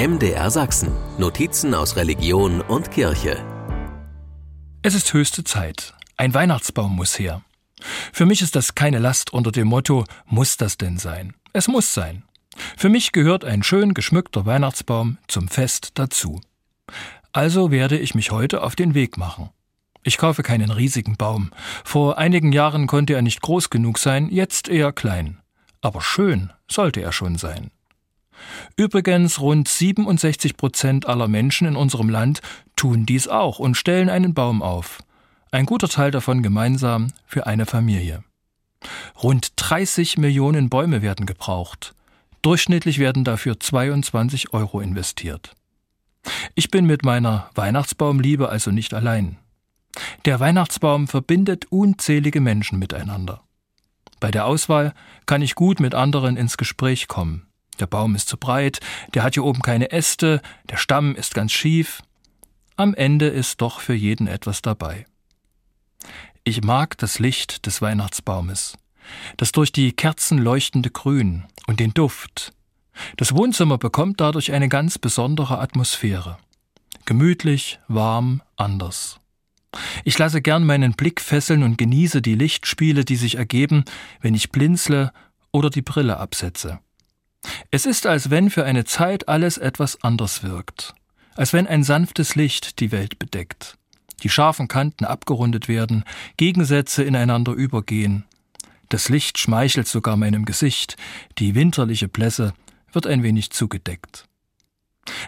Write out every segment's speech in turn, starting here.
MDR Sachsen. Notizen aus Religion und Kirche. Es ist höchste Zeit. Ein Weihnachtsbaum muss her. Für mich ist das keine Last unter dem Motto, muss das denn sein? Es muss sein. Für mich gehört ein schön geschmückter Weihnachtsbaum zum Fest dazu. Also werde ich mich heute auf den Weg machen. Ich kaufe keinen riesigen Baum. Vor einigen Jahren konnte er nicht groß genug sein, jetzt eher klein. Aber schön sollte er schon sein. Übrigens, rund 67 Prozent aller Menschen in unserem Land tun dies auch und stellen einen Baum auf. Ein guter Teil davon gemeinsam für eine Familie. Rund 30 Millionen Bäume werden gebraucht. Durchschnittlich werden dafür 22 Euro investiert. Ich bin mit meiner Weihnachtsbaumliebe also nicht allein. Der Weihnachtsbaum verbindet unzählige Menschen miteinander. Bei der Auswahl kann ich gut mit anderen ins Gespräch kommen. Der Baum ist zu breit, der hat hier oben keine Äste, der Stamm ist ganz schief. Am Ende ist doch für jeden etwas dabei. Ich mag das Licht des Weihnachtsbaumes, das durch die Kerzen leuchtende Grün und den Duft. Das Wohnzimmer bekommt dadurch eine ganz besondere Atmosphäre. Gemütlich, warm, anders. Ich lasse gern meinen Blick fesseln und genieße die Lichtspiele, die sich ergeben, wenn ich blinzle oder die Brille absetze. Es ist, als wenn für eine Zeit alles etwas anders wirkt, als wenn ein sanftes Licht die Welt bedeckt, die scharfen Kanten abgerundet werden, Gegensätze ineinander übergehen. Das Licht schmeichelt sogar meinem Gesicht, die winterliche Blässe wird ein wenig zugedeckt.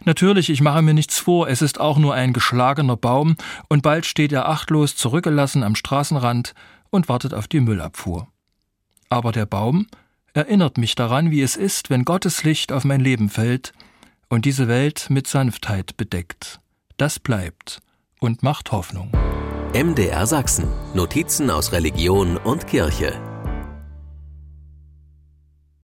Natürlich, ich mache mir nichts vor, es ist auch nur ein geschlagener Baum, und bald steht er achtlos zurückgelassen am Straßenrand und wartet auf die Müllabfuhr. Aber der Baum erinnert mich daran, wie es ist, wenn Gottes Licht auf mein Leben fällt und diese Welt mit Sanftheit bedeckt. Das bleibt und macht Hoffnung. MDR Sachsen. Notizen aus Religion und Kirche.